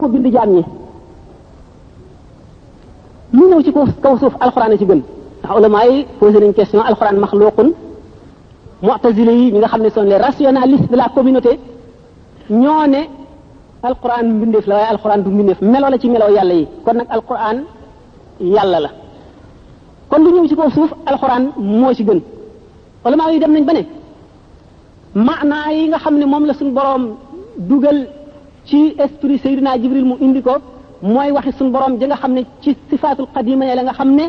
ko bind jaam ñi lu ñëw ci kaw suuf alxuraan a ci gën ndax ulama yi posé nañ question alxuraan maxluqun mu'tazila yi ñi nga xam ne sont les rationalistes de la communauté ñoo ne alxuraan mbindeef la waaye alxuraan du mbindeef melo la ci melo yàlla yi kon nag alxuraan yàlla la kon lu ñëw ci kaw suuf alxuraan moo ci gën ulama yi dem nañ ba ne maanaa yi nga xam ne moom la suñu boroom dugal ci esprit Seydina Jibril mu indi ko mooy waxi suñu boroom ji nga xam ne ci sifaatul qadima la nga xam ne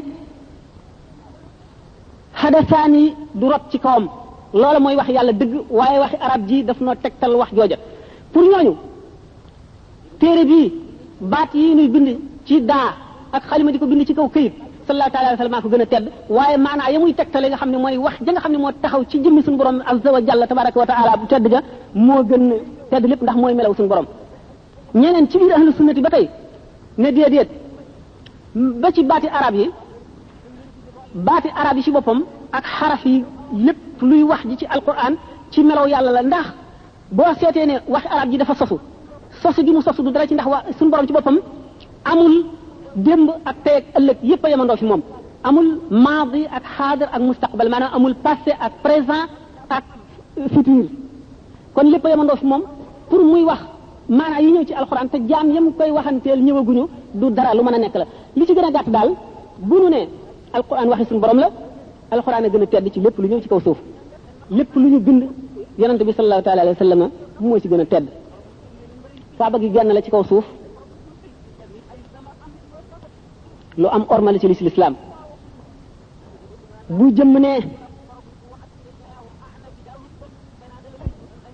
xadasaan yi du rot ci kawam loola mooy wax yàlla dëgg waaye waxi arab ji daf noo tegtal wax jooja pour ñooñu téere bii baat yi nuy bind ci daa ak xalima di ko bind ci kaw këyit sallallahu taala wa sallam ko gën a tedd waaye maanaa ya muy tegtale nga xam ne mooy wax ja nga xam ne moo taxaw ci jëmmi suñu borom azza wa jalla tabaraka wa taala bu tedd ga moo gën tedd lépp ndax mooy melaw suñu borom ñeneen ci biir ahlu sunnati ba tey ne déedéet ba ci baati arab yi baati arab yi ci boppam ak xaraf yi lépp luy wax ji ci alquran ci melaw yàlla la ndax boo seetee ne wax arab ji dafa sosu sosu gi mu sosu du dara ci ndax waa suñu borom ci boppam amul démb ak tey ak ëllëg yépp a yemandoo fi moom amul maadi ak xaadir ak mustaqbal maanaam amul passé ak présent ak futur kon lépp a yemandoo fi moom pour muy wax maanaam yi ñëw ci alxuraan te jaam yam koy waxanteel ñëwaguñu du dara lu mën a nekk la li ci gën a gàtt daal bu nu ne alxuraan waxi suñu borom la alxuraan a gën a tedd ci lépp lu ñëw ci kaw suuf lépp lu ñu bind yonent bi sallallahu taala alayhi wa sallam moo ci gën a tedd kaaba gi genn la ci kaw suuf lu am orma la ci lislaam bu jëmm ne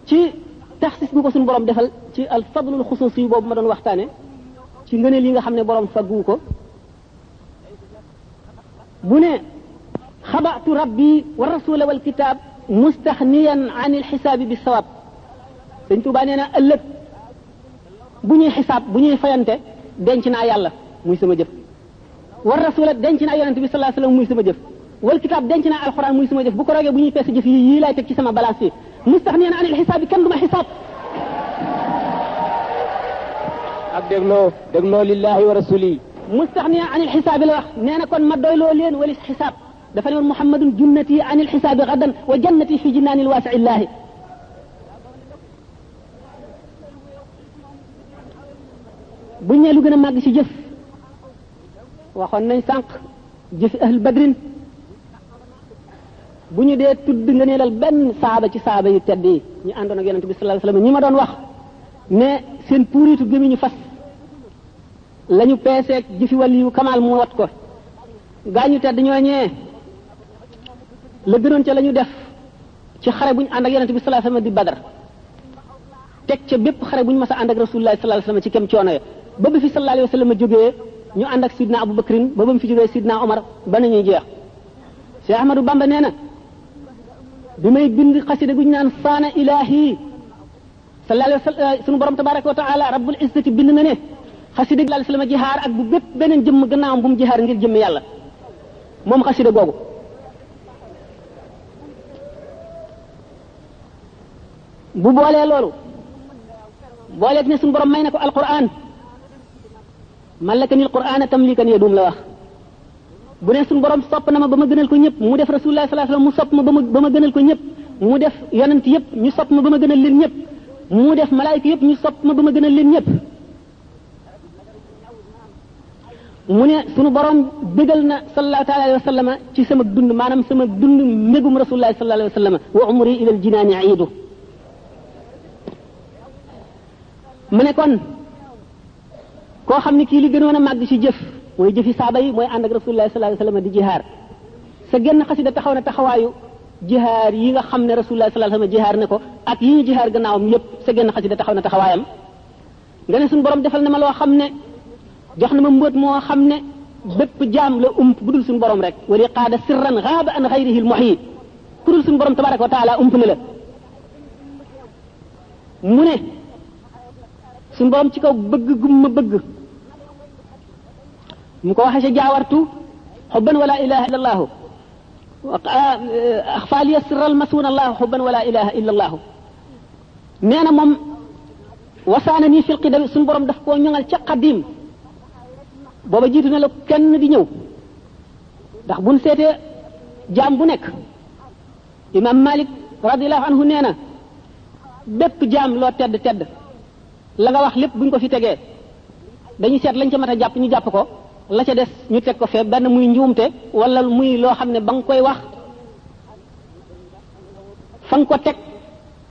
ci taxsis bu ko suñu borom defal ci al fadlul xusuus yi boobu ma doon waxtaane ci ngëneel yi nga xam ne borom faggu ko bu ne xabatu rabbi wa rasula wal kitaab mustaxniyan an il xisaabi bi sawaab sëñ Tuubaa nee na ëllëg bu ñuy xisaab bu ñuy fayante denc naa yàlla muy sama jëf war rasula denc naa yonente bi sallallahu alayhi wasallam muy sama jëf wal kitaab denc naa alxuraan muy suma jëf bu ko roogee bu ñuy peese jëf yi yii laay teg ci sama balaas yi mustaxniyan anil xisaab bi kenn du ma xisaab ak dégloo dégloo lillahi wa rasuli mustaxniyan anil xisaab bi la wax nee na kon ma doyloo leen walis xisaab dafa ne woon muhammadun junnati anil xisaab bi gadan wa jannati fi jinaanil waasi illaahi buñ ne lu gën a màgg ci jëf waxoon nañ sànq jëfi ahl badrin bu ñu dee tudd nga neelal benn saaba ci saaba yu tedd yi ñu àndoon ak yonente bi sallallahu alayhi wasallam ñi ma doon wax ne seen puuritu gémmiñu fas la ñu peeseeg jëfi wàll yu kamaal mu wat ko gaañu tedd ñooñee la gënoon ca la ñu def ci xare bu ñu ànd ak yonente bi sallallahu alayhi wasallam di badar teg ca bépp xare bu ñu mas a ànd ak rasulullahi sallallahu alayhi wasallam ci kem coono ya ba bi fi sallallahu alayhi wasallam jógee ñu ànd ak sidna Abu Bakrin ba ba mu fi jógee sidna Omar ba nañuy jeex Cheikh Ahmadou Bamba nee na bi may bind xasida gu ñu naan saana ilahi sallallahu alayhi wasallam eh, sunu borom tabaraka wa taala rabbul izzati bind na ne xasida gi sallallahu alayhi wasallam jihaar ak bu bépp beneen jëmm gannaawam bu mu jihaar ngir jëmm yàlla moom xasida googu bu boolee loolu booleeg ne suñu borom may na ko alquran mallaka ni alquran tamlikan yadum la wax bu ne suñu borom sopp na ma ba ma gënal ko ñëpp mu def rasulullah sallallahu alayhi wasallam mu sopp ma ba ma ba ma gënal ko ñëpp mu def yonent yëpp ñu sopp ma ba ma gënal leen ñëpp mu def malaayika yëpp ñu sopp ma ba ma gënal leen ñëpp mu ne sunu borom bégal na sallallahu taala alayhi wa sallama ci sama dund maanaam sama dund mbégum rasulullahi sallallahu alayhi wa sallama wa umri ila al jinaani iidu mu ne kon koo xam ne kii li gënoon a màgg ci jëf mooy jëfi saaba yi mooy ànd ak rasulullahi sallallahu alayhi wa sallama di jihaar sa genn xasida taxaw na taxawaayu jihaar yi nga xam ne rasulullah sallallahu alayhi wasallam jihaar na ko ak yi ñu jihaar gannaawam yépp sa genn xasida taxaw na taxawaayam nga ne suñu borom defal na ma loo xam ne jox na ma mbóot moo xam ne bépp jaam la ump bu dul suñu borom rek wali qaada sirran xaaba an xayrihi l muhyi ku dul suñu borom tabaraka wa taala ump na la mu ne suñu borom ci kaw bëgg gum ma bëgg mu ko waxee sa jaawartu xubban wala ilaha illa allahu axfaaliya sirral masuun allahu xubban wala ilaha illa allahu nee na moom wasaana nii fil qidami suñu borom daf koo ñoŋal ca xadim booba jiitu na la kenn di ñëw ndax buñ seetee jaam bu nekk imam malik radiallahu anhu nee na bépp jaam loo tedd tedd la nga wax lépp buñ ko fi tegee dañu seet lañ ca mat a jàpp ñu jàpp ko la ca des ñu teg ko fee benn muy njuumte wala muy loo xam ne ba nga koy wax fa nga ko teg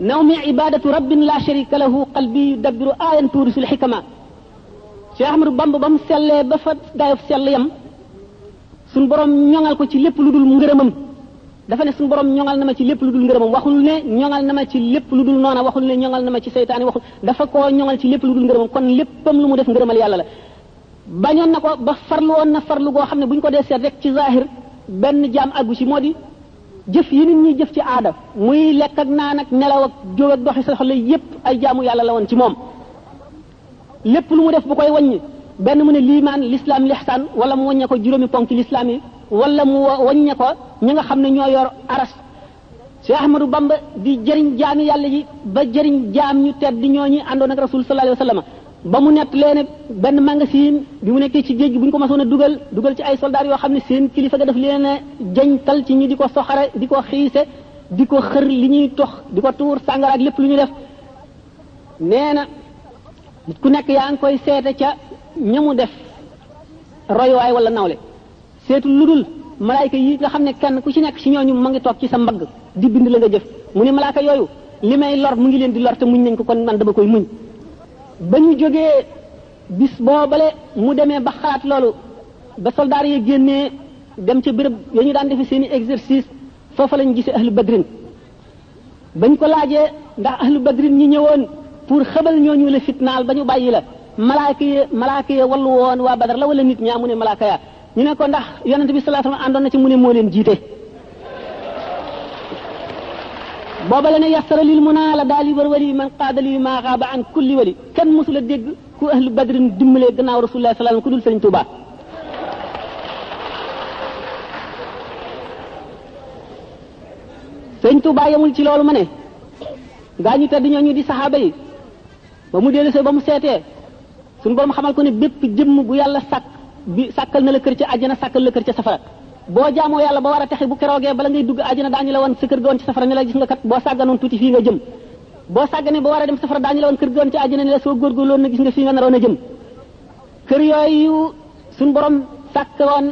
nawmi ibadatu rabbin la sharika lahu qalbi yudabbiru ayan tuurisul xikama Cheikh Ahmadou Bamba ba mu sellee ba fa dayof sell yam suñ borom ñoŋal ko ci lépp lu dul ngërëmam dafa ne suñu borom ñoŋal na ma ci lépp lu dul ngërëmam waxul ne ñoŋal na ma ci lépp lu dul noona waxul ne ñoŋal na ma ci seytaane waxul dafa koo ñoŋal ci lépp lu dul ngërëmam kon léppam lu mu def ngërëmal yàlla la bañoon na ko ba farlu woon na farlu goo xam ne bu ñu ko dee seet rek ci zahir benn jaam àggu ci moo di jëf yi nit ñi jëf ci aada muy lekk ak naan ak nelaw ak jóg ak doxi sa soxla yépp ay jaamu yàlla la woon ci moom lépp lu mu def bu koy wàññi benn mu ne liimaan lislaam lixsaan wala mu wàññe ko juróomi ponk lislaam yi wala mu wàññe ko ñi nga xam ne ñoo yor aras Cheikh Ahmadou Bamba di jëriñ jaami yàlla yi ba jëriñ jaam ñu tedd ñooñu àndoon ak rasul sallallahu alayhi wa sallam ba mu nett lee ne benn magasin bi mu nekkee ci géej gi bu ñu ko masoon a dugal dugal ci ay soldats yoo xam ne seen kilifa ga daf leen a jañtal ci ñi di ko soxare di ko xiise di ko xër li ñuy tox di ko tuur sàngara ak lépp lu ñu def nee na ku nekk yaa ngi koy seete ca ñamu def royuwaay wala nawle seetu lu dul malaayka yi nga xam ne kenn ku ci nekk ci ñooñu ma ngi toog ci sa mbagg di bind la nga jëf mu ne malaaka yooyu li may lor mu ngi leen di lor te muñ nañ ko kon man dama koy muñ ba ñu jógee bis boobale mu demee ba xalaat loolu ba soldaar yi génnee dem ca béréb ya ñu daan defe seen i exercice foofa lañ gisee ahlu badrin bañ ko laajee ndax ahlu badrin ñi ñëwoon pour xëbal ñooñu la fitnaal ba ñu bàyyi la malaaka yi malaaka yi wallu woon waa badar la wala nit ñaa mu ne malaaka ya ñu ne ko ndax yonent bi sallallahu alayhi wasallam àndoon na ci mu ne moo leen jiite booba la ne yastara lil mu naa la daal yi war wali man qaada li maa xaaba an kulli wali kenn mosul a dégg ku ahlu badrin dimbalee gannaaw rasulullah sallallahu alayhi wasallam ku dul sëriñ Tuubaa sëñ Tuubaa yamul ci loolu ma ne gaa ñu tedd ñooñu di saxaaba yi ba mu dellusee ba mu seetee suñu borom xamal ko ne bépp jëmm bu yàlla sàkk bi sàkkal na la kër ca àjjana sàkkal la kër ca safara boo jaamoo yàlla ba war a texe bu keroogee bala ngay dugg àjjana daañu la woon sa kër ga woon ci safara ne la gis nga kat boo sàgganoon tuuti fii nga jëm boo sàgganee ba war a dem safara daañu la woon kër ga woon ci àjjana ne la soo góorgóorloon na gis nga fii nga naroon a jëm kër yooyu suñu borom sàkk woon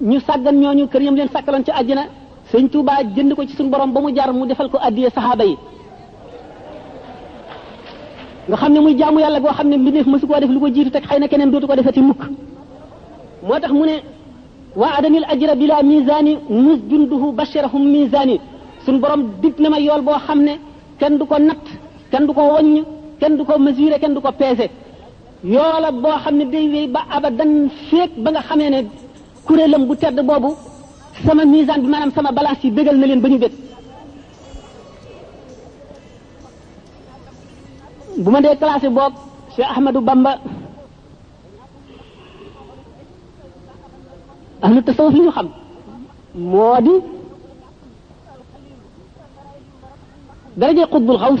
ñu sàggan ñooñu kër yam leen sàkkaloon ci àjjana sëñ Tuubaa jënd ko ci suñu borom ba mu jar mu defal ko addiye saxaaba yi nga xam ne muy jaamu yàlla goo xam ne mbindeef mësu koo def lu ko jiitu teg xëy na keneen dootu ko defati mukk moo tax mu ne waa adanil ajra bila misaani mus junduhu basharahum misaani suñ borom dig na ma yool boo xam ne kenn du ko natt kenn du ko waññ kenn du ko mesurer kenn du ko peese yoola boo xam ne day wéy ba abadan féeg ba nga xamee ne kuréelam bu tedd boobu sama misaan bi maanaam sama balance yi bégal na leen ba ñu bég bu ma dee classé boog Cheikh Ahmadou Bamba ahlu tasawuf li ñu xam moo di daraje xutbul xaws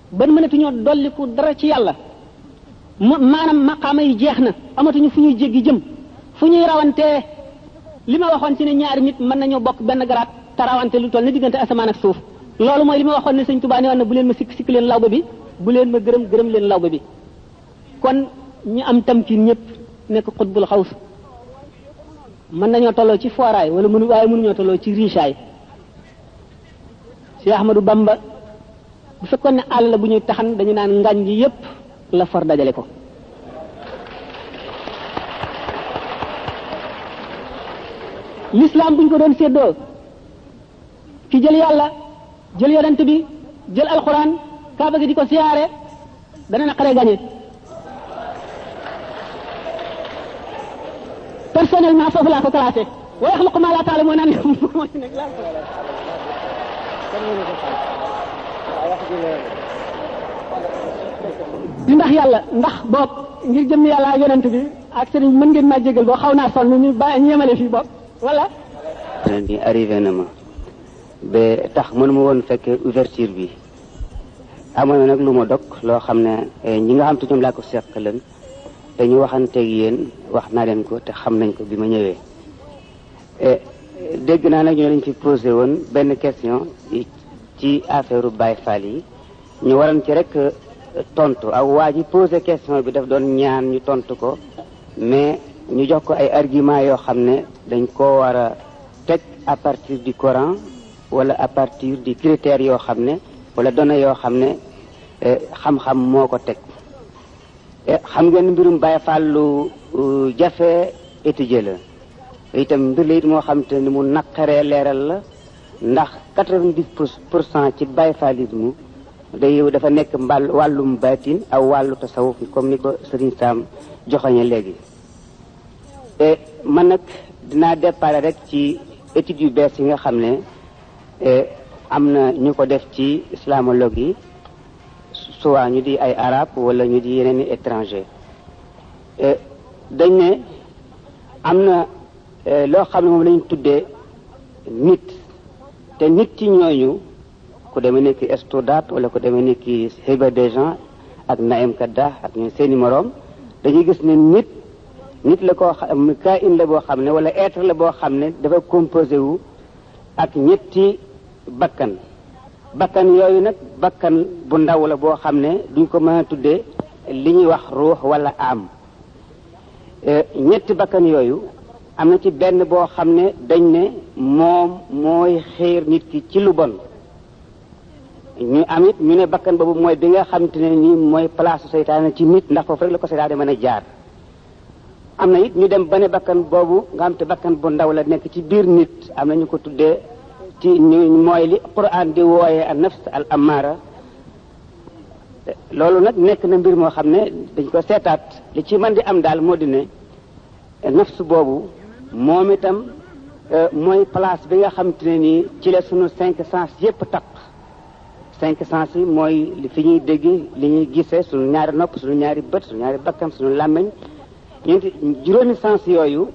ban mënatuñoo dolliku dara ci yàlla ma maanaam maqaama yi jeex na amatuñu fu ñuy jéggi jëm fu ñuy rawantee li ma waxoon ci ne ñaari nit mën nañoo bokk benn garaat te rawante lu toll ne diggante asamaan ak suuf loolu mooy li ma waxoon ne sëñ Tuubaa ne woon na bu leen ma sikk sikk leen lawbe bi bu leen ma gërëm gërëm leen lawbe bi kon ñu am tamkiin ñëpp nekk xutbul xaws mën nañoo tolloo ci fooraay wala mënu waaye mënuñoo tolloo ci riisaay Cheikh Ahmadou Bamba bu fekkoon ne àll la bu ñuy taxan dañu naan ngañ gi yépp la for dajale ko l'islam buñ ko doon séddoo ki jël yàlla jël yonent bi jël alxuraan kaaba gi di ko siyaare dana naqaree gagné personnellement foofu laa ko classé wa yaxluqu maa laa ta'lamuun naan mooy nekk laa ko di ndax yàlla ndax boog ngir jëm yàlla ak yonent bi ak sëriñ mën ngeen maa jégal boo xaw naa sonn ñu ba ñu yemale fii boog wala bi arrivé na ma ba tax mënuma woon fekk ouverture bi amoon na nag lu ma dog loo xam ne eh, ñi nga xam te ñoom laa ko seq leen te ñu waxanteeg yéen wax naa leen ko te xam nañ ko bi ma ñëwee eh, dégg naa nag ñoo leen ci posé woon benn question ci affaire Baye Fall yi ñu waroon ci rek eh, tontu aw waa ji posé question bi daf doon ñaan ñu tontu ko mais ñu jox ko ay argument yoo xam ne dañ koo war a teg à partir du Coran wala à partir des critères yoo xam ne wala données yoo xam ne eh, xam-xam moo ko teg eh, xam ngeen mbirum Baye Fall lu euh, jafe étudier la itam mbir la it moo xam te ni mu naqaree leeral la ndax quatre-vingt-dix pour cent ci Baye Fallisme day dafa nekk mbal wàllum baatin aw wàllu tasawuf comme ni ko Serigne Sam joxoñe léegi Eh, man nag dinaa départ rek ci études yu bees yi nga xam ne eh, am na ñu ko def ci islamologue yi soit ñu di ay arab wala ñu di yeneen i étranger eh, dañ ne am na loo xam ne moom lañu tuddee nit te nit ci ñooñu ku demee ni ki Estoudat wala ku demee ni ki Hiba Dejan ak Naïm Kaddah ak ñun seeni moroom dañuy gis ne nit nit la koo xam kaa in la boo xam ne wala être la boo xam ne dafa composé wu ak ñetti bakkan bakkan yooyu nag bakkan bu ndaw la boo xam ne duñ ko mën a tuddee li ñuy wax ruux wala am ñetti bakkan yooyu am na ci benn boo xam ne dañ ne moom mooy xéer nit ki ci lu bon ñu am it ñu ne bakkan boobu mooy bi nga xam te ne nii mooy place seytaane ci nit ndax foofu rek la ko seytaane mën a jaar am na it ñu dem ba ne bakkan boobu nga xam te bakkan bu ndaw la nekk ci biir nit am na ñu ko tuddee ci ñu mooy li quran di wooyee an nafs al amara loolu nag nekk na mbir moo xam ne dañ ko seetaat li ci man di am daal moo di ne nafs boobu moom itam euh, mooy place bi nga xam te ne nii ci la sunu cinq sens yépp taq cinq sens yi mooy li fi ñuy dégg li ñuy gisee sunu ñaari nopp sunu ñaari bët sunu ñaari bakkan sunu làmmiñ ñeenti juróomi sens yooyu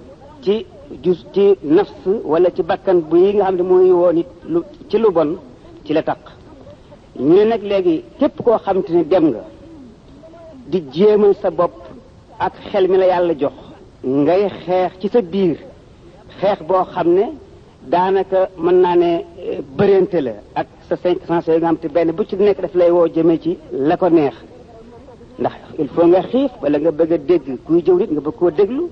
ci jus ci nafs wala ci bakkan bu yi nga xam ne mooy woo nit lu ci lu bon ci la taq ñu ne nag léegi képp koo xam te ne dem nga di jéemal sa bopp ak xel mi la yàlla jox ngay xeex ci sa biir xeex boo xam ne daanaka mën naa ne eh, bëreente la ak sa cinq cent yooyu nga xam te benn bu ci nekk daf lay woo jëmee ci la ko neex ndax il faut nga xiif wala nga bëgg a dégg kuy jëw nit nga bëgg koo déglu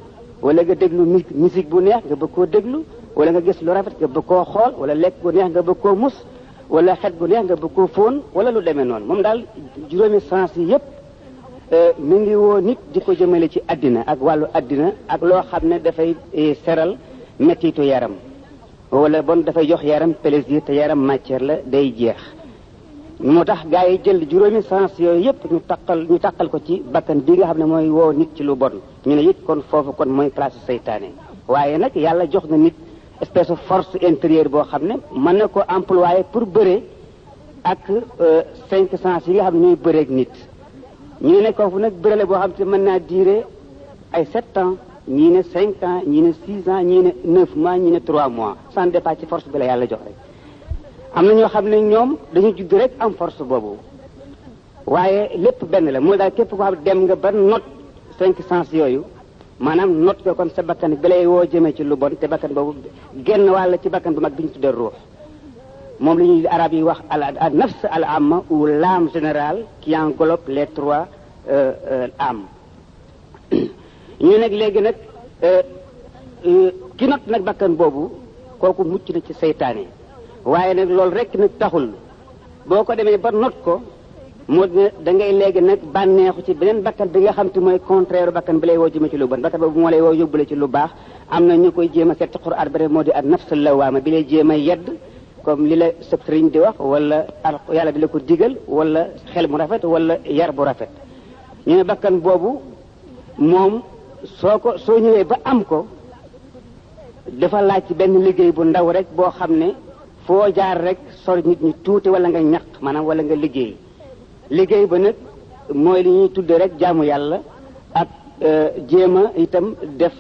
wala nga déglu mi musique bu neex nga bëgg koo déglu wala nga gis lu rafet nga bëgg koo xool wala lekk bu neex nga bëgg koo mus wala xet bu neex nga bëgg koo fóon wala lu demee noonu moom daal juróomi sens yi yëpp euh, mi ngi woo nit di ko jëmale ci àddina ak wàllu àddina ak loo xam ne dafay eh, seral mettitu yaram wala bon dafay jox yaram plaisir te yaram matière la day jeex moo tax gaa yi jël juróomi sens yooyu yëpp ñu taqal ñu taqal ko ci bakkan bi nga xam ne mooy woo nit ci lu bon ñu ne it kon foofu kon mooy place seytaane waaye nag yàlla jox na nit espèce de force intérieure boo xam ne mën na ko employé pour bëre ak euh, cinq sens yi nga xam ne ñooy bëreeg nit ñu ne kooku nag bërale boo xam te mën naa durer ay sept ans ñii ne cinq ans ñii ne six ans ñii ne neuf mois ñii ne trois mois sans départ ci force bi la yàlla jox rek am na ñoo xam ne ñoom dañu judd rek am force boobu waaye lépp benn la mooy daal képp ko xam dem nga ba not cinq sens yooyu maanaam not ko kon sa bakkan bi lay woo jëmee ci lu bon te bakkan boobu genn wàll ci bakkan bu mag bi ñu tuddee ruux moom la ñuy arab yi wax al nafs al amma ou l'âme générale qui englobe les trois âmes ñu nag léegi nag euh, euh, ki not nag bakkan boobu kooku mucc na ci seytaane waaye nag loolu rekk nag taxul boo ko demee ba not ko moo ne da ngay léegi nag bànneexu ci beneen bakkan bi nga xam te mooy contraire bakkan bi lay woo jëme ci lu bon bakkan boobu moo lay woo yóbbule ci lu baax am na ñu koy jéem a seet ci xuraan bare moo di ak nafsul lawaama bi lay jéem a yedd comme li la sëb sëriñ di wax wala al yàlla di la ko digal wala xel mu rafet wala yar bu rafet ñu ne bakkan boobu moom soo ko soo ñëwee ba am ko dafa laaj ci benn liggéey bu ndaw rek boo xam ne foo jaar rek sor nit ñi tuuti wala nga ñaq maanaam wala nga liggéey liggéey ba nag mooy li ñuy tudde rek jaamu yàlla ak jéem a itam def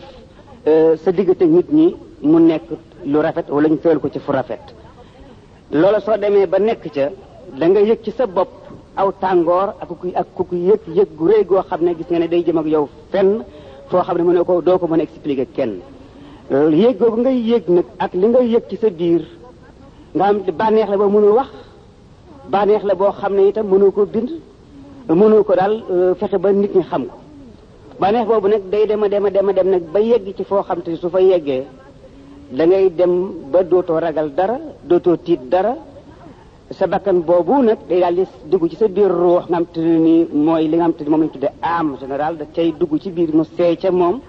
sa diggante nit ñi mu nekk lu rafet wala ñu tëral ko ci fu rafet loola soo demee ba nekk ca da nga yëg ci sa bopp aw tàngoor ak ku ak ku yëg yëg gu rëy goo xam ne gis nga ne day jëm ak yow fenn foo xam ne mën ne ko doo ko mën a expliquer kenn yëg googu ngay yëg nag ak li ngay yëg ci sa biir nga am bànneex la boo mënul wax bànneex la boo xam ne itam mënoo ko bind mënoo ko daal euh, fexe ba nit ñi xam ko bànneex boobu nag day dem a dem a dem a dem nag ba yegg ci foo xam te su fa yeggee da ngay dem ba dootoo ragal dara dootoo tiit dara sa bakkan boobu nag day daal di dugg ci sa biir ruux nga xam te ne nii mooy li nga xam te ne moom lañ tuddee am général da cay dugg ci biir mu seey ca moom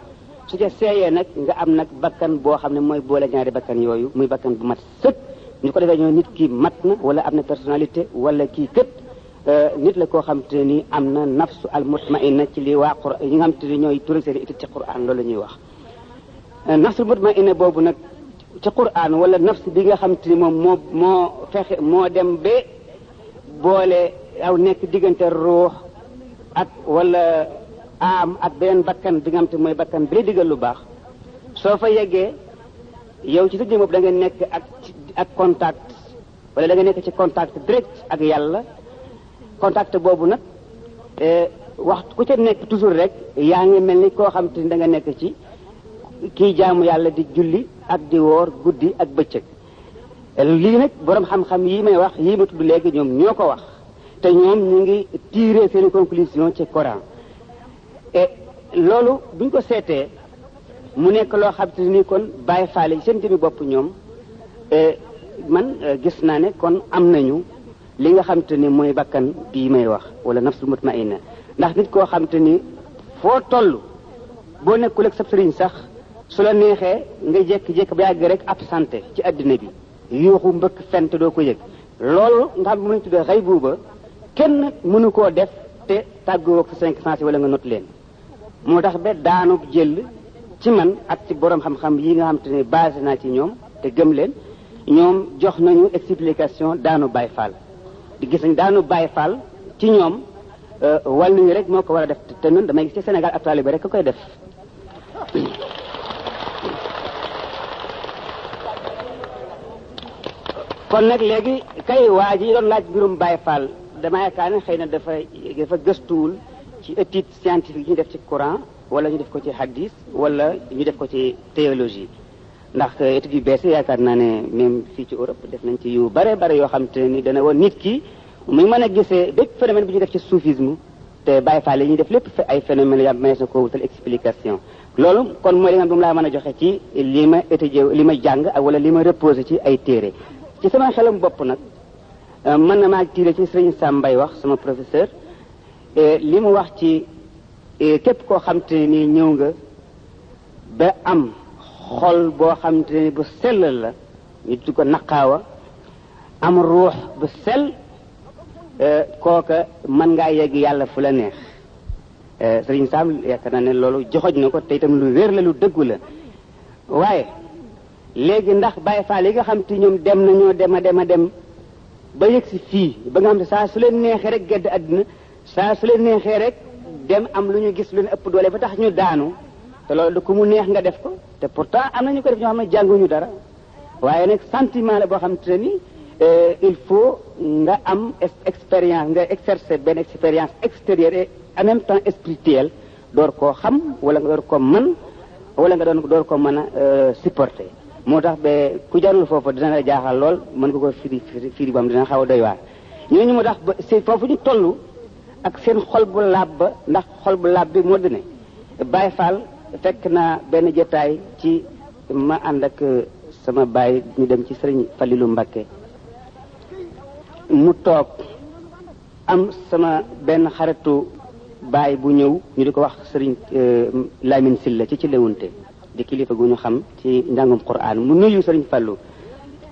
su ca seeyee nag nga am nag bakkan boo xam ne mooy boole ñaari bakkan yooyu muy bakkan bu mat sëkk ñu ko defee ñoo nit ki mat na wala am na personnalité wala kii kët nit la koo xam te ni am na nafsu al mutmainna ci li waa qur yi nga xam te ni ñooy tural seen itit ci quran loolu ñuy wax nafsul mutmainna boobu nag ci quran wala nafs bi nga xam te ni moom moo moo fexe moo dem ba boole aw nekk diggante ruux ak wala am ak beneen bakkan bi nga xam te mooy bakkan bi lay digal lu baax soo fa yeggee yow ci sa jëm bopp da nga nekk ak ak contact wala da nga nekk ci contact direct ak yàlla contact boobu nag eh, wax ku ca nekk toujours rek yaa ngi mel ni koo xam te ni da nga nekk ci kii jaamu yàlla di julli ak di woor guddi ak bëccëg lii nag borom xam-xam yi may wax yii ma tudd léegi ñoom ñoo ko wax te ñoom ñu ngi tirer seen conclusion ci Coran et loolu buñ ko seetee mu nekk loo xam te ni kon bàyyi faale seen jëmi bopp ñoom et man euh, gis naa ne kon am nañu li nga xam te ni mooy bakkan bii may wax wala nafsul mutmainna ndax nit koo xam te ni foo toll boo nekkul ak sa sëriñ sax su la neexee nga jékki-jékki ba yàgg rek absenté ci àddina bi yuuxu mbëkk fent doo ko yëg loolu nga xam ne mu lañ tuddee xay buuba kenn mënu koo def te tàggoo ak sa cinq sens yi wala nga not leen moo tax ba daanu jël ci man ak ci borom xam-xam yi nga xam te ne basé naa ci ñoom te gëm leen ñoom jox nañu explication daanu Baay Faal di gis nañ daanu Baay Faal ci ñoom wàllu ñu rek moo ko war a def te nun damay gis ci Sénégal ak taalibe rek ko koy def kon nag léegi kay waa ji doon laaj mbirum Baye Fall dama yaakaar ne xëy na dafa dafa gëstuwul ci étude scientifique yi ñu def ci Coran wala ñu def ko ci hadis wala ñu def ko ci théologie ndax études yu bees yaakaar naa ne même fii ci Europe def nañ ci yu bare bare yoo xam te ni dana woon nit ki muy mën a gisee bépp phénomène bi ñu def ci soufisme te Baye Fall yi ñuy def lépp ay phénomène ya mënees na ko wutal explication loolu kon mooy li nga xam laa mën a joxe ci li ma étudié li ma jàng ak wala li ma reposé ci ay téere ci sama xelam bopp nag euh, mën na maa tiire ci sëriñ Sam Mbaye wax sama professeur euh, li mu wax ci euh, képp koo xam te ni ñëw nga ba am xol boo xam te ni bu sellal la ñu di ko naqaawa am ruux bu sell kooka mën ngaa yegg yàlla fu la neex sëriñ Sam yaakaar naa ne loolu joxoj na ko te itam lu wér la lu dëggu la waaye léegi ndax Baye Fall yi nga xam te ñoom dem nañoo dem a dem a dem ba yëg si fii ba nga xam ne saa su leen neexee rek gedd àddina saa su leen neexee rek dem am lu ñu gis lu ne ëpp doole ba tax ñu daanu te loolu du ku mu neex nga def ko te pourtant am na ñu ko def ñoo xam ne jànguñu dara waaye nag sentiment la boo xam te ni euh, il faut nga am expérience nga exercer benn expérience extérieure et en même temps spirituelle door koo xam wala nga door ko man wala nga doon door ko mën a euh, supporter moo tax ba ku jarul foofu dina la jaaxal lool mën nga ko firi firi bam dina xaw a doy waar ñooñu moo tax ba si foofu ñu toll ak seen xol bu laab ba ndax xol bu laab bi moo di ne Baye Fall fekk naa benn jotaay ci ma ànd ak sama baay ñu dem ci sëriñ Falilu Mbakke mu toog am sama benn xaritu baay bu ñëw ñu di ko wax sëriñ Lamine Silla ci ci lewunte di kilifa gu ñu xam ci njàngum Qur'an mu nuyu sëriñ Fallu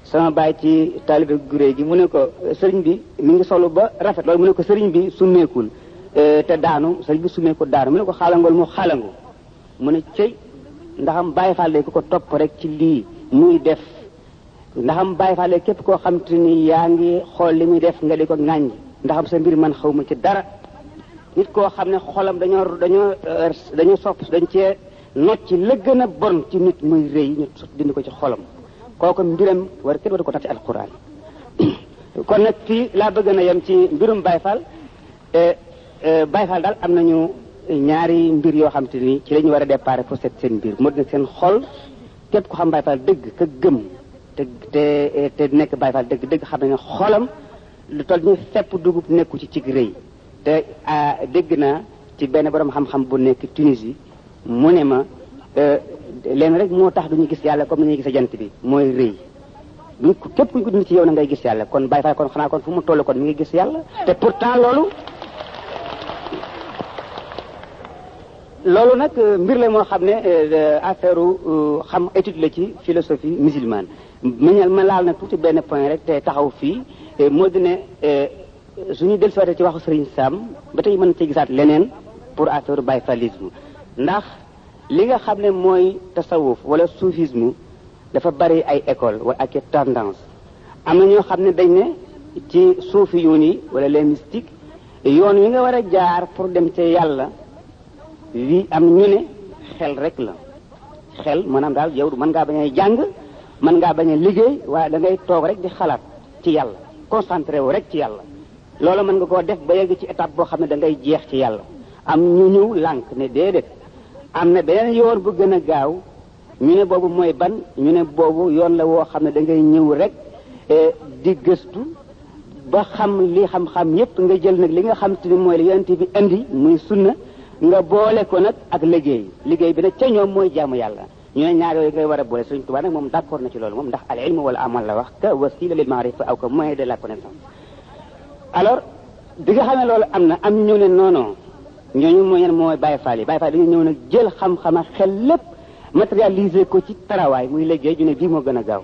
sama baay ci taalibe guré gi mu ne ko sëriñ bi mi ngi solu ba rafet loolu mu ne ko sëriñ bi summeekul te daanu sëriñ bi summeeku daanu mu ne ko xaalangool mu xaalangu mu ne cëy ndaxam bàyyi faale ku ko topp rek ci lii muy def ndaxam bàyyi faale képp koo xam te ni yaa ngi xool li muy def nga di ko ŋàññ ndaxam sa mbir man xaw ma ci dara nit koo xam ne xolam dañoo dañoo euh, dañoo sopp dañ cee not ci la gën a bon ci nit muy rëy ñu dindi ko ci xolam kooku mbiram war kenn war ko tax ci alquran kon nag fii laa bëgg na yem ci mbirum Baye Fall te Baye Fall daal am nañu ñaari mbir yoo xam te ni ci la ñu war a déparé pour seet seen mbir moo dina seen xol képp ku xam Baye Fall dëgg ka gëm te te te nekk Baye Fall dëgg dëgg xam ne ne xolam lu toll ñu fepp dugub nekku ci cig rëy te dégg naa ci benn borom xam-xam bu nekk Tunisie mu ne ma euh, leen rek moo tax duñu gis yàlla comme ni ñuy gis jant bi mooy rëy bu képp kuñ ko dund ci yow na ngay gis yàlla kon bàyyi fay kon xanaa kon fu mu toll kon mi ngi gis yàlla te pourtant loolu loolu nag euh, mbir la moo xam ne euh, affaire euh, xam étude la ci philosophie musulmane ma ma laal na tuuti benn point rek te taxaw fii moo di ne suñu dellusiwaatee ci waxu Serigne Sam ba tey mën ci gisaat leneen pour affaire Baye Fallisme ndax li nga xam ne mooy tasawuf wala soufisme dafa bari ay école wala ak tendance am na ñoo xam ne dañ ne ci suufi yoon yi wala les mystiques yoon wi nga war a jaar pour dem ci yàlla li am ñu ne xel rek la xel maanaam daal yow mën ngaa bañ a jàng mën ngaa bañ a liggéey waaye da ngay toog rek di xalaat ci yàlla concentré wu rek ci yàlla loola mën nga koo def ba yegg ci étape boo xam ne da ngay jeex ci yàlla am ñu ñëw lànk ne déedéet am na beneen yoon bu gën a gaaw ñu ne boobu mooy ban ñu ne boobu yoon la woo xam ne da ngay ñëw rek eh, di gëstu ba xam li xam-xam yépp nga jël nag li nga xam te ni mooy li yonent bi indi muy sunna nga boole ko nag ak liggéey liggéey bi nag ca ñoom mooy jaamu yàlla ñu ne ñaar yooyu ngay war a boole Sëriñ Tuubaa nag moom d'accord na ci loolu moom ndax al ilmu wala amal la wax ka wasila lil maarifa aw ka moyen de la connaissance alors bi nga xam ne loolu am na am ñëw ne non non ñooñu mooy ñen mooy Baye Fall yi Baye Fall dañu ñëw nag jël xam-xam ak xel lépp matérialiser ko ci tarawaay muy liggéey ñu ne bii moo gën a gaaw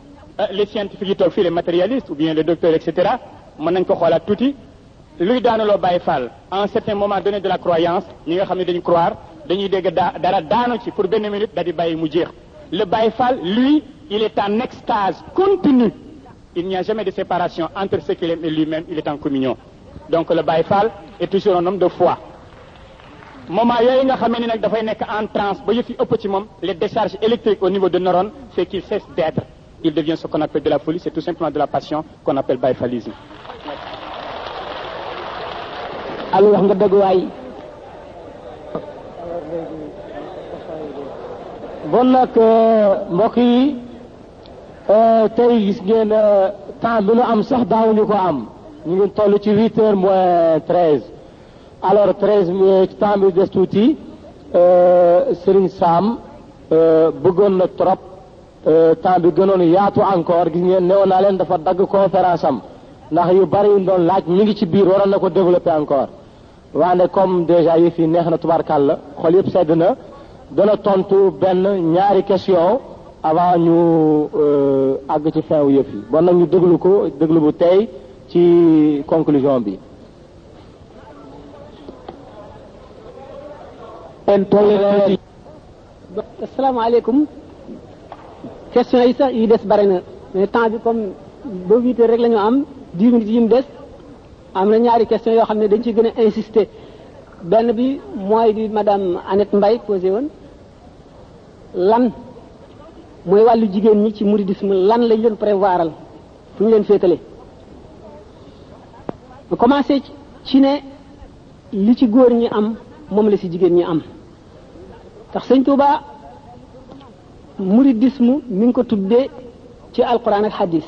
euh, les scientifiques yi toog fii les matérialistes ou bien les docteurs et cetera mën nañ ko xoolaat tuuti luy daanaloo Baye Fall à un certain moment donné de la croyance ñi nga xam ne dañu croire dañuy dégg daa dara daanu ci pour benn minute da di bàyyi mu jeex le Baye Fall lui il est en extase continue il n'y a jamais de séparation entre ce qu'il aime et lui-même il est en communion donc le Baye Fall est toujours un homme de foi moment yooyu nga xamee ni nag dafay nekk en transe ba yëf yi ëpp ci moom les décharges électriques au niveau de neurones fait qu'il cesse d'être il devient ce qu'on appelle de la folie c'est tout simplement de la passion qu'on appelle bayfalisme al wax nga dëgg waay bon nag mbokk yi tey gis ngeen temps bi nu am sax daawuñu ko am ñu ngi toll ci huit heures moins treize alors treize euh, ci temps bi des tuuti euh, Serigne Sam euh, bëggoon na trop temps bi gënoon yaatu encore gis ngeen newoon naa leen dafa dagg conférence am ndax yu bari yu doon laaj mi ngi ci biir waroon na ko développer encore waane comme déjà yi fii neex na tubaarkàlla xol yëpp sedd na dana tontu benn ñaari question avant ñu àgg ci fin wu yëf yi bon nag ñu déglu ko déglu bu tey ci conclusion bi seen tolérance yi. asalaamaaleykum question yi sax yi des bare na mais temps bi comme ba huit rek la ñu am dix minutes yi mu des am na ñaari question yoo xam ne dañ ciy gën a insister benn bi mooy bi madame Annette Mbaye posé woon lan mooy wàllu jigéen ñi ci mouridisme lan lañ leen prévoiral fu ñu leen féetale nga commencé ci ne li ci góor ñi am moom la ci jigéen ñi am tax sëñ Tuuba muridisme mi ngi ko tuddee ci alquran ak xadis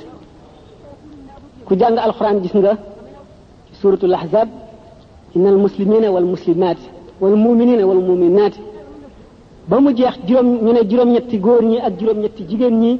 ku jàng alquran gis nga suratul ahzab inna al muslimina wal muslimat wal muminina wal muminat ba mu jeex juróom ñu ne juróom-ñetti góor ñi ak juróom-ñetti jigéen ñi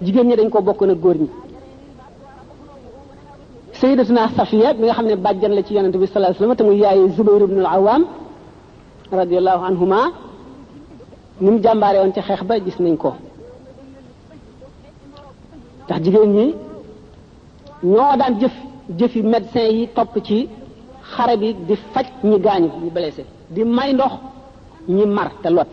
jigéen ñi dañ ko bokkoon ak góor ñi sayyidatuna Safiya mi nga xam ne bàjjan la ci yonente bi sallallahu alayhi wasallam te muy yaayu Zubayr ibn al-Awwam radiyallahu anhuma ni mu jàmbaare woon ci xeex ba gis nañ ko ndax jigéen ñi ñoo daan jëf jëfi médecin yi topp ci xare bi di faj ñi gaañu ñi blessé di may ndox ñi mar te lot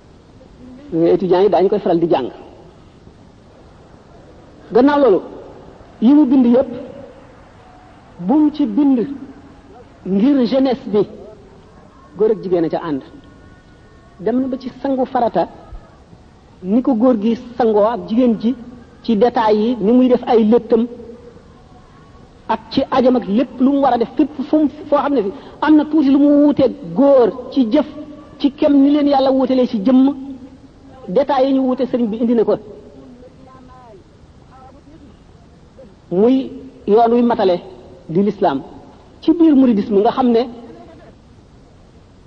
euh, étudiants yi daañu koy faral di jàng gannaaw loolu yi mu bind yépp bu mu ci bind ngir jeunesse bi góor ak jigéen a ca ànd dem na ba ci sangu farata ni ko góor gi sangoo ak jigéen ji ci détails yi ni muy def ay léttam ak ci ajam ak lépp lu mu war a def fépp fu mu foo xam ne fi am na tuuti lu mu wuute góor ci jëf ci kem ni leen yàlla wuutalee ci jëmm détails yi ñu wuute sëriñ bi indi na ko muy yoon wi matale di lislaam ci biir muridisme nga xam ne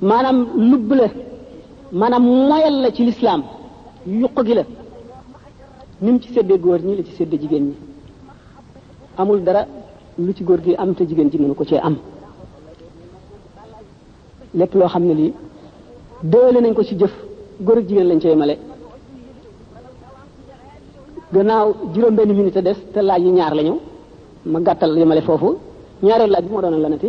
maanaam lubb la maanaam moyal la ci lislaam yuq gi la ni mu ci séddee góor ñi la ci séddee jigéen ñi amul dara lu ci góor gi am te jigéen ji mënu ko cee am lépp loo xam ne lii doole nañ ko ci jëf góor ak jigéen lañ cee male gannaaw juróom benn minute des te laaj yi ñaar la ñu ma gàttal yemale foofu ñaareel laaj bi moo doon lanati